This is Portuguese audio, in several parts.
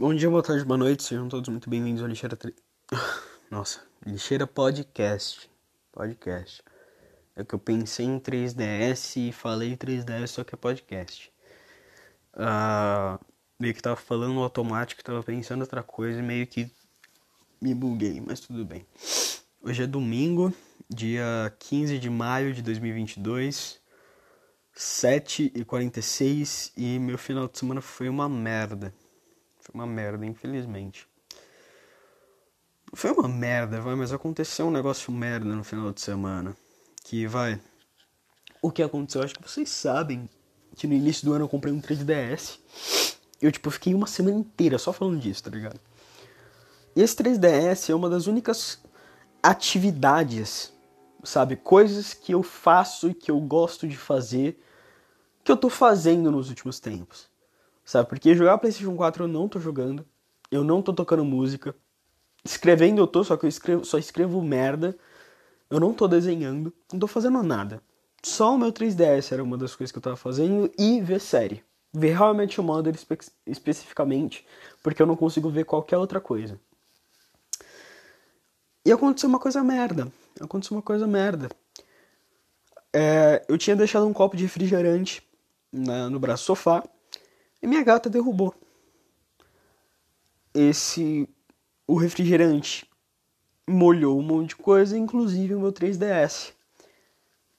Bom dia, boa tarde, boa noite, sejam todos muito bem-vindos ao Lixeira 3. Nossa, Lixeira Podcast. Podcast. É que eu pensei em 3DS e falei 3DS, só que é podcast. Ah, meio que tava falando automático, tava pensando outra coisa e meio que me buguei, mas tudo bem. Hoje é domingo, dia 15 de maio de 2022, 7h46 e meu final de semana foi uma merda. Foi uma merda, infelizmente. Foi uma merda, vai, mas aconteceu um negócio merda no final de semana. Que vai. O que aconteceu? Acho que vocês sabem que no início do ano eu comprei um 3DS. Eu, tipo, fiquei uma semana inteira só falando disso, tá ligado? E esse 3DS é uma das únicas atividades, sabe? Coisas que eu faço e que eu gosto de fazer, que eu tô fazendo nos últimos tempos. Sabe? Porque jogar PlayStation 4 eu não tô jogando. Eu não tô tocando música. Escrevendo eu tô, só que eu escrevo, só escrevo merda. Eu não tô desenhando. Não tô fazendo nada. Só o meu 3DS era uma das coisas que eu tava fazendo. E ver série. Ver realmente o Mother espe especificamente. Porque eu não consigo ver qualquer outra coisa. E aconteceu uma coisa merda. Aconteceu uma coisa merda. É, eu tinha deixado um copo de refrigerante na, no braço do sofá e minha gata derrubou esse o refrigerante molhou um monte de coisa, inclusive o meu 3DS.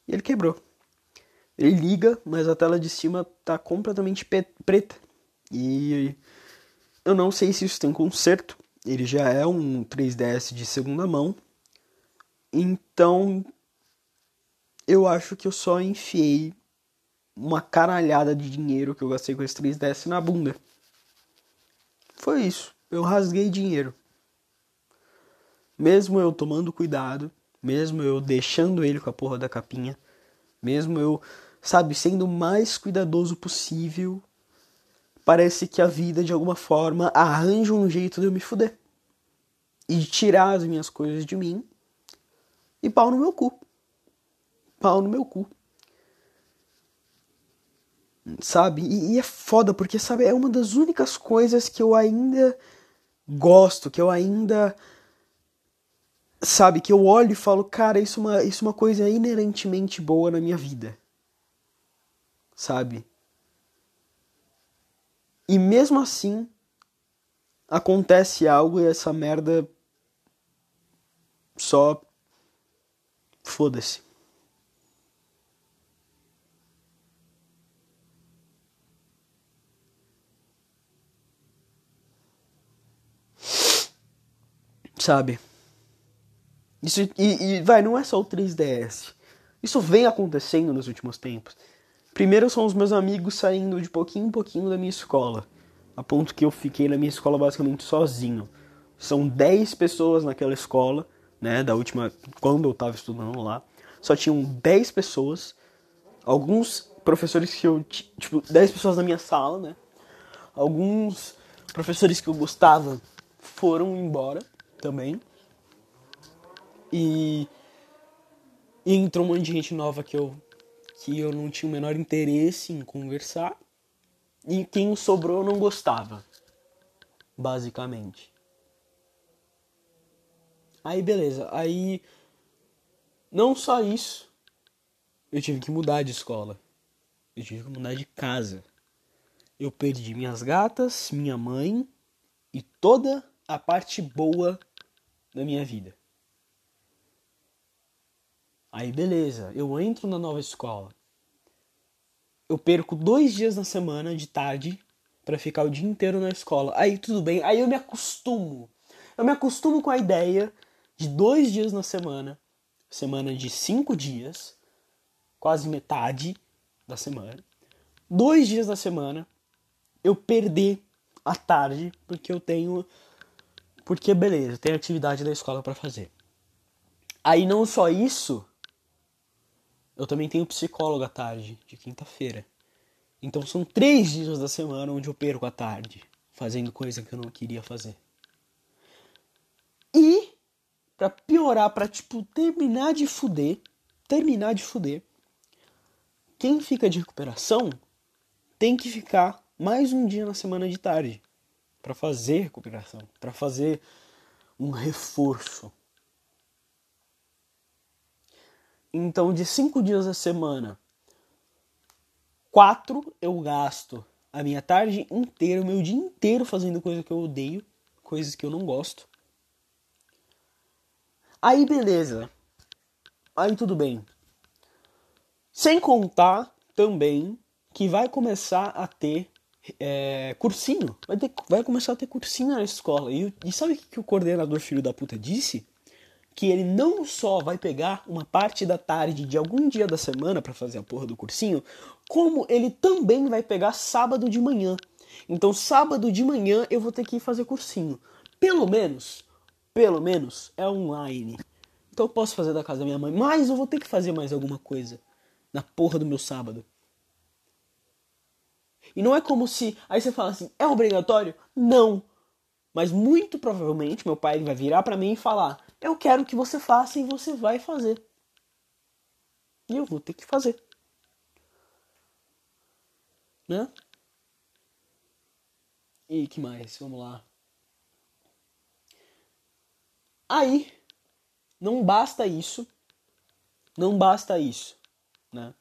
E ele quebrou. Ele liga, mas a tela de cima tá completamente preta. E eu não sei se isso tem conserto. Ele já é um 3DS de segunda mão. Então eu acho que eu só enfiei uma caralhada de dinheiro que eu gastei com esse 3DS na bunda. Foi isso. Eu rasguei dinheiro. Mesmo eu tomando cuidado, mesmo eu deixando ele com a porra da capinha, mesmo eu, sabe, sendo o mais cuidadoso possível, parece que a vida de alguma forma arranja um jeito de eu me fuder. E tirar as minhas coisas de mim. E pau no meu cu. Pau no meu cu sabe? E, e, é foda, porque, sabe, é uma das únicas coisas que eu ainda gosto, que eu ainda. Sabe, que eu olho e falo, cara, isso é uma, isso é uma coisa inerentemente boa na minha vida. Sabe? E mesmo assim, acontece algo e essa merda só. Foda-se. Sabe? Isso, e, e vai, não é só o 3DS. Isso vem acontecendo nos últimos tempos. Primeiro são os meus amigos saindo de pouquinho em pouquinho da minha escola. A ponto que eu fiquei na minha escola basicamente sozinho. São 10 pessoas naquela escola, né? Da última. Quando eu tava estudando lá. Só tinham 10 pessoas. Alguns professores que eu. Tipo, 10 pessoas na minha sala, né? Alguns professores que eu gostava foram embora também. E, e entrou um monte de gente nova que eu, que eu não tinha o menor interesse em conversar. E quem sobrou não gostava, basicamente. Aí beleza, aí não só isso, eu tive que mudar de escola. Eu tive que mudar de casa. Eu perdi minhas gatas, minha mãe e toda a parte boa da minha vida. Aí beleza, eu entro na nova escola. Eu perco dois dias na semana de tarde para ficar o dia inteiro na escola. Aí tudo bem, aí eu me acostumo. Eu me acostumo com a ideia de dois dias na semana, semana de cinco dias, quase metade da semana, dois dias na semana, eu perder a tarde porque eu tenho porque, beleza, tem atividade da escola para fazer. Aí, não só isso, eu também tenho psicólogo à tarde, de quinta-feira. Então, são três dias da semana onde eu perco a tarde, fazendo coisa que eu não queria fazer. E, para piorar, para tipo, terminar de fuder, terminar de fuder, quem fica de recuperação tem que ficar mais um dia na semana de tarde. Para fazer recuperação, para fazer um reforço. Então, de cinco dias a semana, quatro eu gasto a minha tarde inteira, o meu dia inteiro fazendo coisa que eu odeio, coisas que eu não gosto. Aí beleza. Aí tudo bem. Sem contar também que vai começar a ter é, cursinho. Vai, ter, vai começar a ter cursinho na escola. E, e sabe o que, que o coordenador filho da puta disse? Que ele não só vai pegar uma parte da tarde de algum dia da semana para fazer a porra do cursinho, como ele também vai pegar sábado de manhã. Então, sábado de manhã eu vou ter que ir fazer cursinho. Pelo menos, pelo menos é online. Então eu posso fazer da casa da minha mãe, mas eu vou ter que fazer mais alguma coisa na porra do meu sábado. E não é como se. Aí você fala assim, é obrigatório? Não. Mas muito provavelmente meu pai vai virar para mim e falar: Eu quero que você faça e você vai fazer. E eu vou ter que fazer. Né? E que mais? Vamos lá. Aí, não basta isso. Não basta isso, né?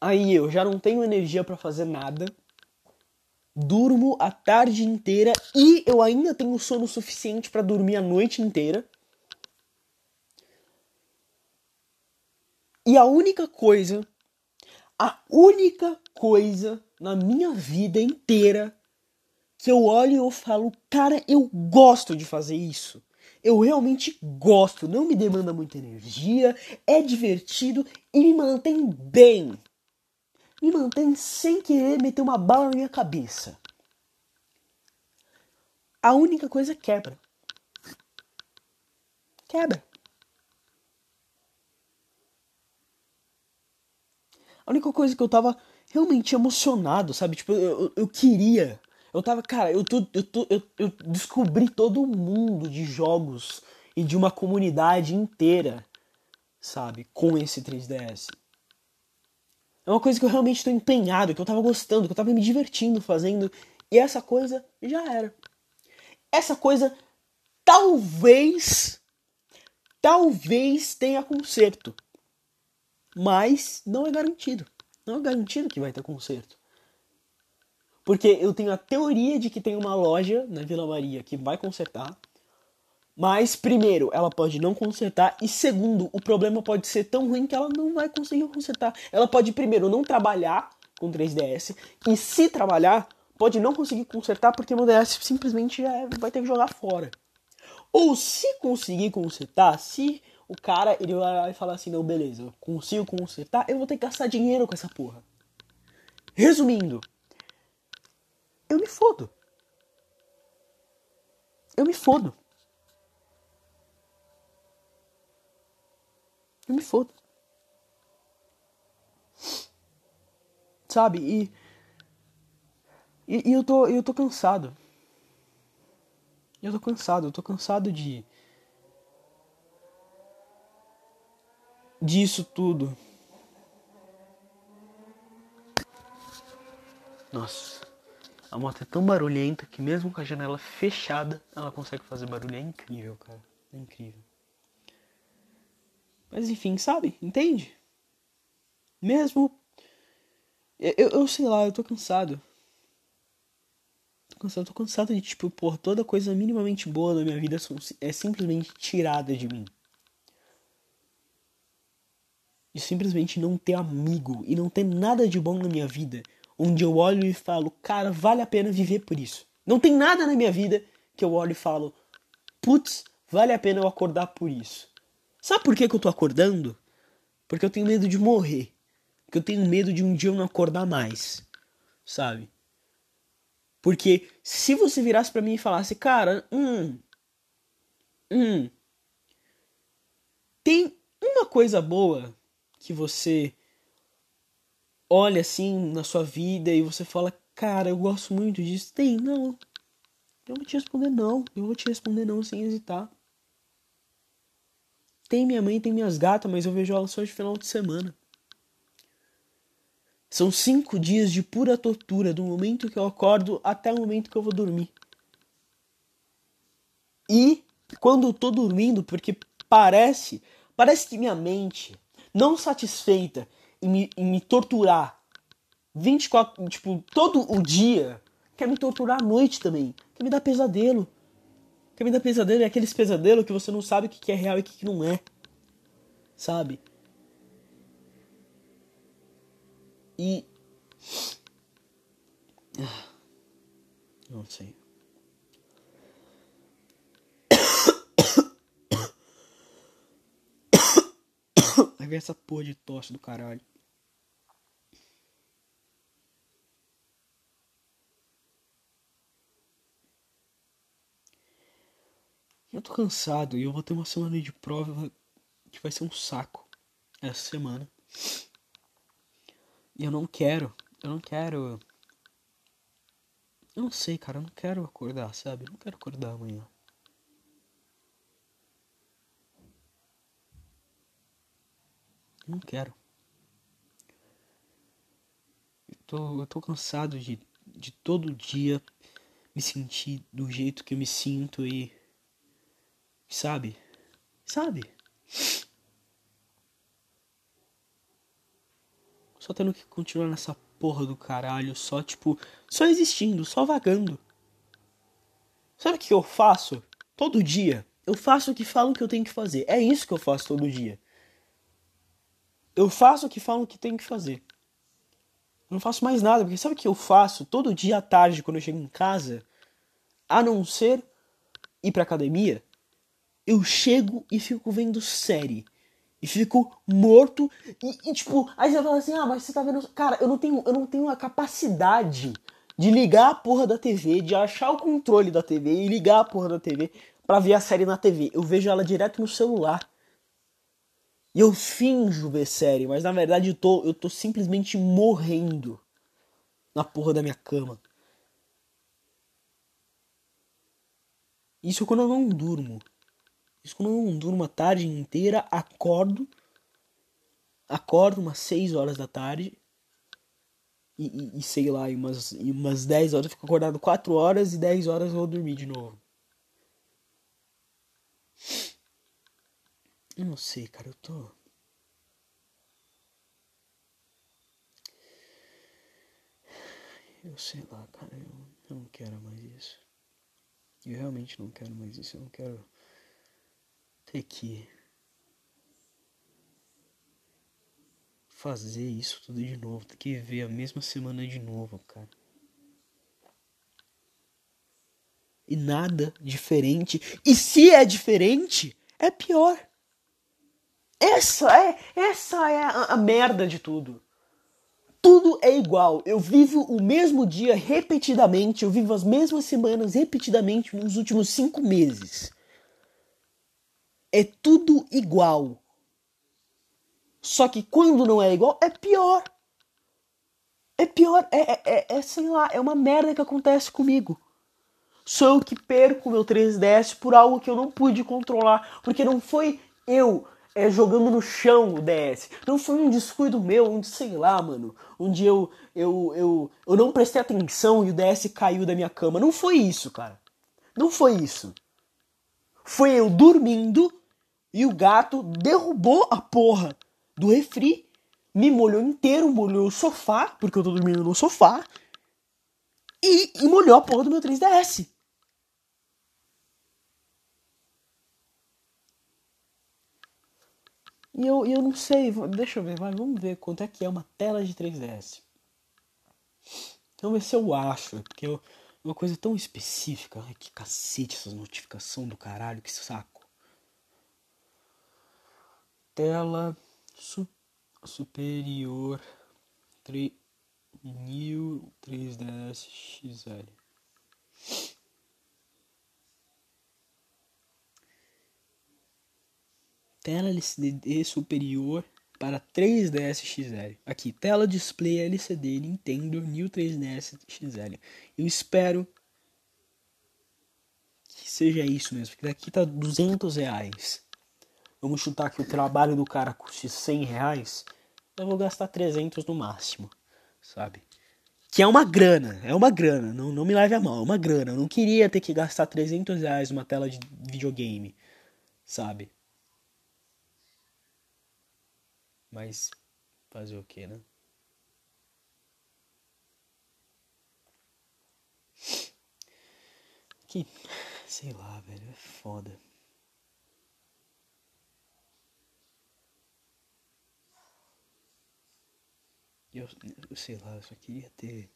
Aí eu já não tenho energia para fazer nada durmo a tarde inteira e eu ainda tenho sono suficiente para dormir a noite inteira. E a única coisa, a única coisa na minha vida inteira que eu olho e eu falo, cara, eu gosto de fazer isso. Eu realmente gosto, não me demanda muita energia, é divertido e me mantém bem me mantém sem querer meter uma bala na minha cabeça. A única coisa é quebra. Quebra. A única coisa que eu tava realmente emocionado, sabe? Tipo, eu, eu, eu queria. Eu tava, cara, eu, tô, eu, tô, eu, eu descobri todo mundo de jogos e de uma comunidade inteira, sabe? Com esse 3DS. É uma coisa que eu realmente estou empenhado, que eu estava gostando, que eu estava me divertindo fazendo. E essa coisa já era. Essa coisa talvez, talvez tenha conserto. Mas não é garantido. Não é garantido que vai ter conserto. Porque eu tenho a teoria de que tem uma loja na Vila Maria que vai consertar. Mas, primeiro, ela pode não consertar. E, segundo, o problema pode ser tão ruim que ela não vai conseguir consertar. Ela pode, primeiro, não trabalhar com 3DS. E, se trabalhar, pode não conseguir consertar porque o DS simplesmente já é, vai ter que jogar fora. Ou, se conseguir consertar, se o cara ele vai falar assim: não, beleza, eu consigo consertar, eu vou ter que gastar dinheiro com essa porra. Resumindo, eu me fodo. Eu me fodo. Eu me fodo. Sabe? E, e, e, eu, tô, eu tô cansado. Eu tô cansado, eu tô cansado de. disso tudo. Nossa, a moto é tão barulhenta que mesmo com a janela fechada, ela consegue fazer barulho. É incrível, cara. É incrível. Mas enfim, sabe? Entende? Mesmo. Eu, eu sei lá, eu tô cansado. Tô cansado, tô cansado de, tipo, por toda coisa minimamente boa na minha vida é simplesmente tirada de mim. De simplesmente não ter amigo e não ter nada de bom na minha vida. Onde eu olho e falo, cara, vale a pena viver por isso. Não tem nada na minha vida que eu olho e falo, putz, vale a pena eu acordar por isso. Sabe por que, que eu tô acordando? Porque eu tenho medo de morrer. Porque eu tenho medo de um dia eu não acordar mais. Sabe? Porque se você virasse para mim e falasse, cara, hum, hum, tem uma coisa boa que você olha assim na sua vida e você fala, cara, eu gosto muito disso. Tem, não. Eu vou te responder não. Eu vou te responder não sem hesitar. Tem minha mãe, tem minhas gatas, mas eu vejo elas só de final de semana. São cinco dias de pura tortura, do momento que eu acordo até o momento que eu vou dormir. E quando eu tô dormindo, porque parece, parece que minha mente, não satisfeita em me, em me torturar 24, tipo, todo o dia, quer me torturar à noite também, quer me dar pesadelo. Me dar pesadelo é aqueles pesadelos que você não sabe o que é real e o que não é. Sabe? E. Não sei. Vai ver essa porra de tosse do caralho. Eu tô cansado e eu vou ter uma semana de prova que vai ser um saco essa semana. E eu não quero, eu não quero. Eu não sei, cara, eu não quero acordar, sabe? Eu não quero acordar amanhã. Eu não quero. Eu tô, eu tô cansado de, de todo dia me sentir do jeito que eu me sinto e. Sabe? Sabe? Só tendo que continuar nessa porra do caralho, só tipo, só existindo, só vagando. Sabe o que eu faço? Todo dia. Eu faço o que falam que eu tenho que fazer. É isso que eu faço todo dia. Eu faço o que falam que tenho que fazer. Eu não faço mais nada, porque sabe o que eu faço todo dia à tarde quando eu chego em casa? A não ser ir pra academia, eu chego e fico vendo série. E fico morto. E, e, tipo, aí você fala assim, ah, mas você tá vendo. Cara, eu não tenho, eu não tenho a capacidade de ligar a porra da TV, de achar o controle da TV e ligar a porra da TV pra ver a série na TV. Eu vejo ela direto no celular. E eu finjo ver série, mas na verdade eu tô, eu tô simplesmente morrendo na porra da minha cama. Isso quando eu não durmo. Isso quando eu não durmo a tarde inteira, acordo. Acordo umas 6 horas da tarde. E, e, e sei lá, e umas, e umas 10 horas eu fico acordado 4 horas e 10 horas eu vou dormir de novo. Eu não sei, cara, eu tô. Eu sei lá, cara, eu, eu não quero mais isso. Eu realmente não quero mais isso. Eu não quero ter que fazer isso tudo de novo. Ter que ver a mesma semana de novo, cara. E nada diferente. E se é diferente, é pior. Essa é, essa é a, a merda de tudo. Tudo é igual. Eu vivo o mesmo dia repetidamente. Eu vivo as mesmas semanas repetidamente nos últimos cinco meses. É tudo igual. Só que quando não é igual, é pior. É pior, é, é, é, é sei lá, é uma merda que acontece comigo. Sou eu que perco meu 3DS por algo que eu não pude controlar. Porque não foi eu é, jogando no chão o DS. Não foi um descuido meu, onde, sei lá, mano, onde eu, eu, eu, eu não prestei atenção e o DS caiu da minha cama. Não foi isso, cara. Não foi isso. Foi eu dormindo e o gato derrubou a porra do refri, me molhou inteiro, molhou o sofá, porque eu tô dormindo no sofá, e, e molhou a porra do meu 3DS. E eu, eu não sei, deixa eu ver, vai, vamos ver quanto é que é uma tela de 3DS. Vamos ver se eu acho, porque eu, uma coisa tão específica. Ai, que cacete essas notificações do caralho, que saco. Tela su superior 3, New 3DS XL. tela LCD superior para 3DS XL. Aqui, tela display LCD Nintendo New 3DS XL. Eu espero que seja isso mesmo, porque daqui tá 200 reais. Vamos chutar que o trabalho do cara custe 100 reais, eu vou gastar 300 no máximo, sabe? Que é uma grana, é uma grana, não, não me leve a mal, é uma grana. Eu não queria ter que gastar 300 reais numa tela de videogame, sabe? Mas fazer o que, né? Que. Sei lá, velho, é foda. Eu, eu sei lá, eu só queria ter.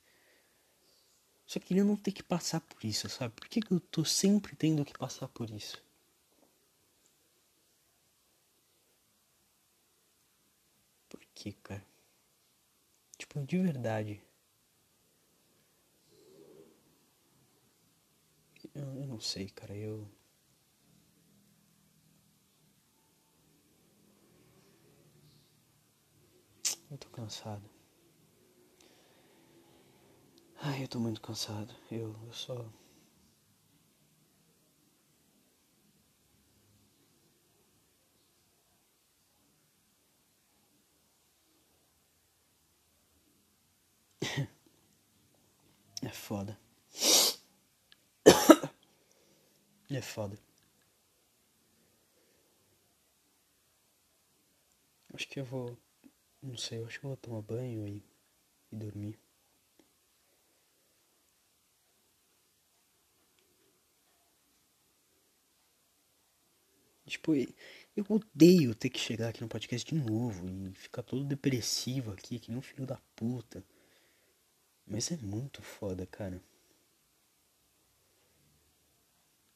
Só queria não ter que passar por isso, sabe? Por que, que eu tô sempre tendo que passar por isso? Por que, cara? Tipo, de verdade. Eu, eu não sei, cara. Eu. Eu tô cansado. Ai, eu tô muito cansado. Eu, eu só. É foda. É foda. Acho que eu vou. Não sei, acho que eu vou tomar banho e, e dormir. Tipo, eu odeio ter que chegar aqui no podcast de novo e ficar todo depressivo aqui, que nem um filho da puta. Mas é muito foda, cara.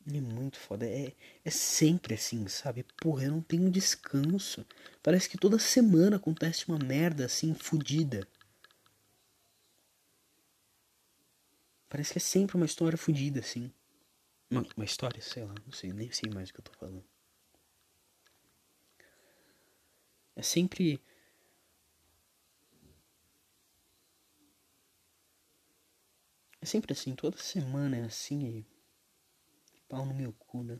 É muito foda. É, é sempre assim, sabe? Porra, eu não tenho descanso. Parece que toda semana acontece uma merda assim, fodida. Parece que é sempre uma história fodida, assim. Uma, uma história, sei lá, não sei, nem sei mais o que eu tô falando. É sempre. É sempre assim, toda semana é assim e pau no meu cu, né?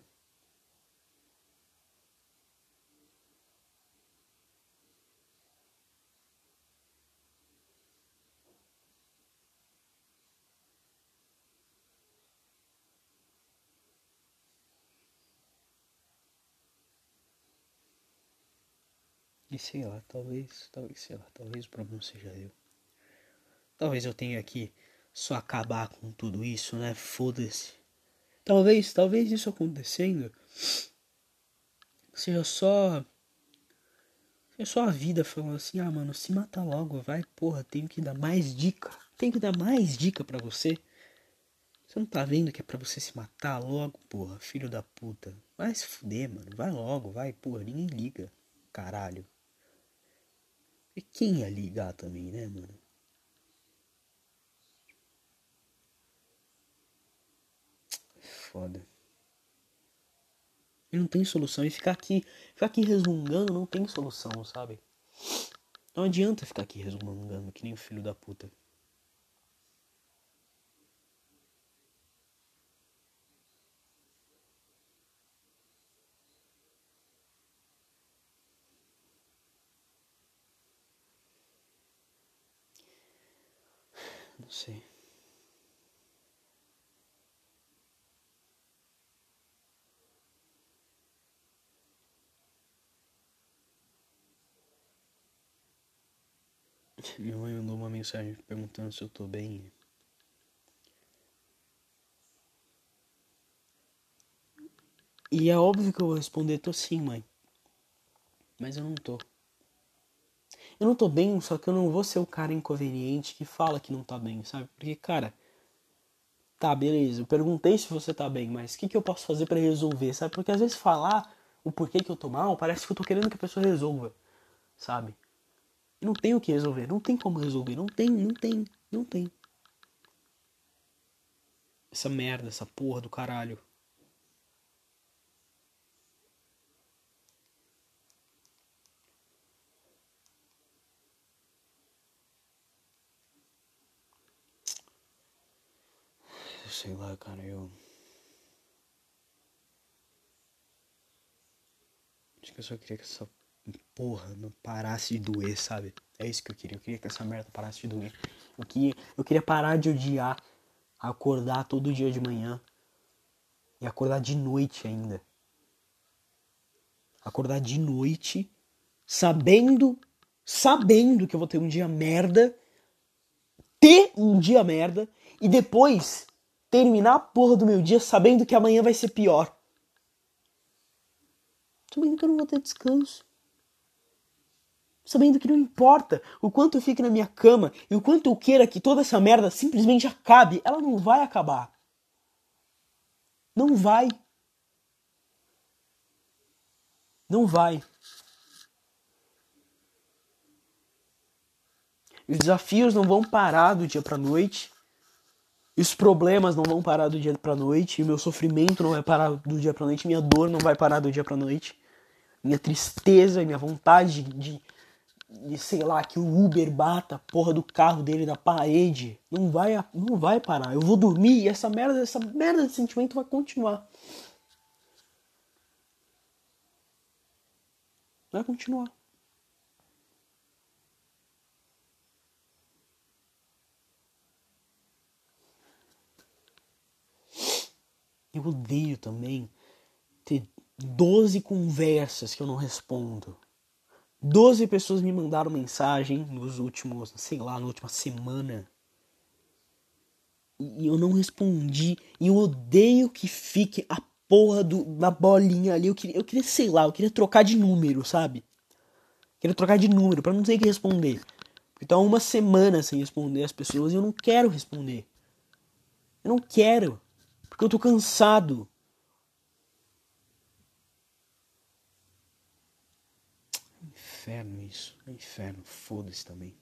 E sei lá, talvez, talvez, sei lá, talvez o problema seja eu. Talvez eu tenha que só acabar com tudo isso, né? Foda-se. Talvez, talvez isso acontecendo seja só. Seja só a vida falando assim, ah mano, se mata logo, vai, porra, tenho que dar mais dica. Tenho que dar mais dica para você. Você não tá vendo que é pra você se matar logo, porra, filho da puta. Vai se fuder, mano. Vai logo, vai, porra, ninguém liga. Caralho. E quem ia ligar também, né, mano? foda. E não tem solução. E ficar aqui, ficar aqui resmungando não tem solução, sabe? Não adianta ficar aqui resmungando que nem filho da puta. Sei. Minha mãe mandou uma mensagem perguntando se eu tô bem. E é óbvio que eu vou responder, tô sim, mãe. Mas eu não tô. Eu não tô bem, só que eu não vou ser o cara inconveniente que fala que não tá bem, sabe? Porque, cara, tá, beleza, eu perguntei se você tá bem, mas o que, que eu posso fazer para resolver, sabe? Porque às vezes falar o porquê que eu tô mal parece que eu tô querendo que a pessoa resolva, sabe? Não tem o que resolver, não tem como resolver, não tem, não tem, não tem. Essa merda, essa porra do caralho. Sei lá, cara, eu. Acho que eu só queria que essa porra, não parasse de doer, sabe? É isso que eu queria. Eu queria que essa merda parasse de doer. Eu queria, eu queria parar de odiar acordar todo dia de manhã e acordar de noite ainda. Acordar de noite sabendo, sabendo que eu vou ter um dia merda, ter um dia merda e depois terminar a porra do meu dia sabendo que amanhã vai ser pior. Sabendo que eu não vou ter descanso. Sabendo que não importa o quanto eu fique na minha cama e o quanto eu queira que toda essa merda simplesmente acabe, ela não vai acabar. Não vai. Não vai. Os desafios não vão parar do dia para noite. Os problemas não vão parar do dia para noite. E o meu sofrimento não vai parar do dia para noite. Minha dor não vai parar do dia para noite. Minha tristeza e minha vontade de, de, sei lá, que o Uber bata a porra do carro dele na parede. Não vai, não vai parar. Eu vou dormir e essa merda, essa merda de sentimento vai continuar. Vai continuar. Eu odeio também ter 12 conversas que eu não respondo. 12 pessoas me mandaram mensagem nos últimos, sei lá, na última semana. E eu não respondi. E eu odeio que fique a porra do, da bolinha ali. Eu queria, eu queria, sei lá, eu queria trocar de número, sabe? Eu queria trocar de número para não ter que responder. Então, uma semana sem responder as pessoas e eu não quero responder. Eu não quero. Porque eu tô cansado. É inferno isso. É inferno. Foda-se também.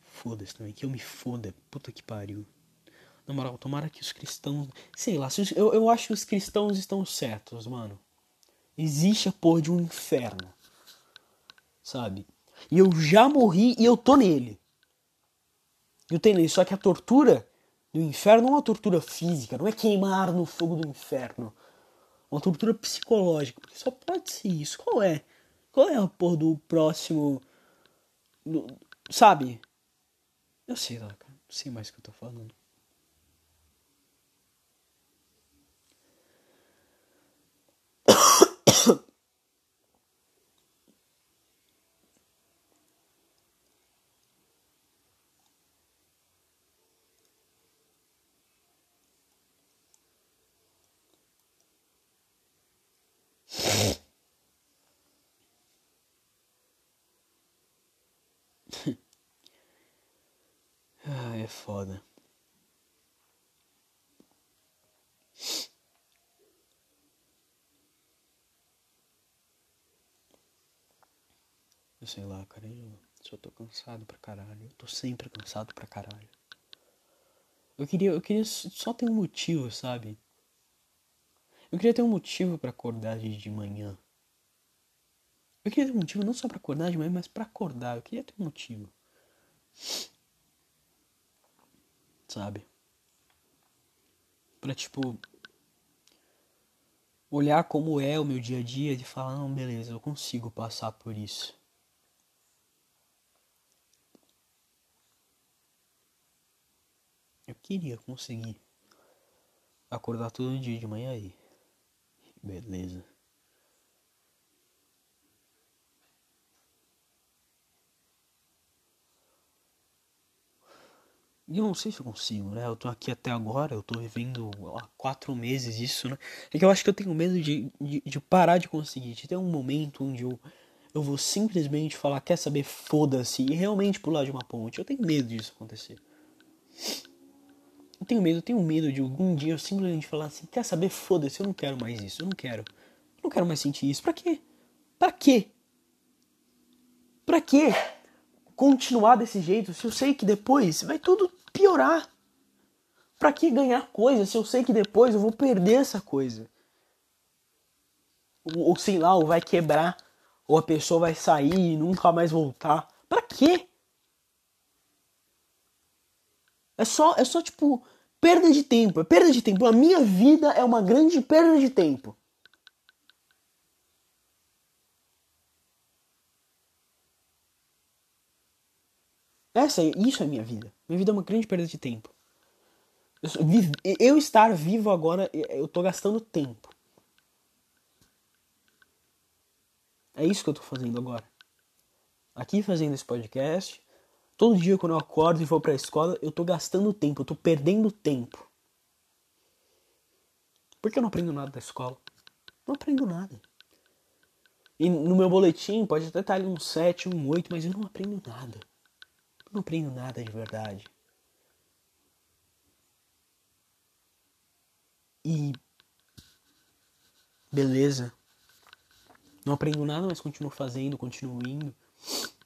Foda-se também. Que eu me foda. Puta que pariu. Na moral, tomara que os cristãos. Sei lá, eu, eu acho que os cristãos estão certos, mano. Existe a porra de um inferno. Sabe? E eu já morri e eu tô nele. Eu tenho nele. Só que a tortura do inferno não é uma tortura física, não é queimar no fogo do inferno. É uma tortura psicológica, porque só pode ser isso. Qual é? Qual é a porra do próximo. Do, sabe? Eu sei lá, cara. Não sei mais o que eu tô falando. ah, é foda. Eu sei lá, cara, eu só tô cansado pra caralho. Eu tô sempre cansado pra caralho. Eu queria, eu queria só ter um motivo, sabe? Eu queria ter um motivo para acordar de manhã. Eu queria ter um motivo não só para acordar de manhã, mas para acordar. Eu queria ter um motivo. Sabe? Pra tipo olhar como é o meu dia a dia e falar, não, beleza, eu consigo passar por isso. Eu queria conseguir acordar todo dia de manhã aí. Beleza. E eu não sei se eu consigo, né? Eu tô aqui até agora, eu tô vivendo há quatro meses isso, né? É que eu acho que eu tenho medo de, de, de parar de conseguir, de ter um momento onde eu, eu vou simplesmente falar, quer saber, foda-se, e realmente pular de uma ponte. Eu tenho medo disso acontecer. Eu tenho medo, eu tenho medo de algum dia eu simplesmente falar assim, quer saber, foda-se, eu não quero mais isso, eu não quero. Eu não quero mais sentir isso. Pra quê? Pra quê? Pra quê? Continuar desse jeito se eu sei que depois vai tudo piorar? Pra que ganhar coisa se eu sei que depois eu vou perder essa coisa? Ou, ou sei lá, ou vai quebrar, ou a pessoa vai sair e nunca mais voltar. Pra quê? É só, é só tipo, perda de tempo. É perda de tempo. A minha vida é uma grande perda de tempo. Essa, isso é minha vida. Minha vida é uma grande perda de tempo. Eu, eu estar vivo agora, eu tô gastando tempo. É isso que eu tô fazendo agora. Aqui fazendo esse podcast, todo dia quando eu acordo e vou pra escola, eu tô gastando tempo, eu tô perdendo tempo. Por que eu não aprendo nada da escola? Não aprendo nada. E no meu boletim pode até estar ali um 7, um 8, mas eu não aprendo nada. Não aprendo nada de verdade. E. Beleza. Não aprendo nada, mas continuo fazendo, continuo indo.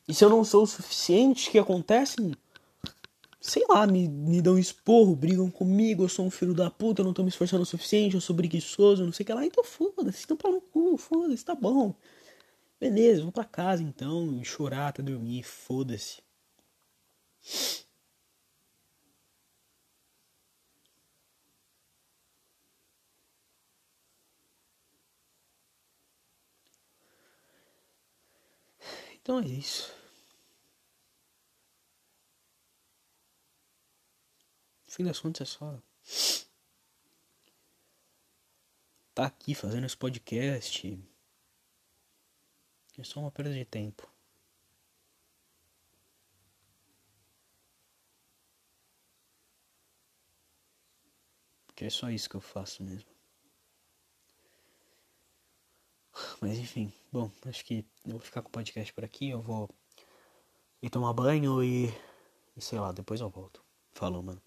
E se eu não sou o suficiente, o que acontece? Sei lá, me, me dão esporro, brigam comigo, eu sou um filho da puta, eu não tô me esforçando o suficiente, eu sou preguiçoso, não sei o que lá. Então foda-se, então para no cu, foda-se, tá bom. Beleza, vou pra casa então, chorar até dormir, foda-se. Então é isso. No fim das contas é só. Tá aqui fazendo esse podcast. É só uma perda de tempo. Porque é só isso que eu faço mesmo. Mas enfim, bom, acho que eu vou ficar com o podcast por aqui. Eu vou ir tomar banho e. E sei lá, depois eu volto. Falou, mano.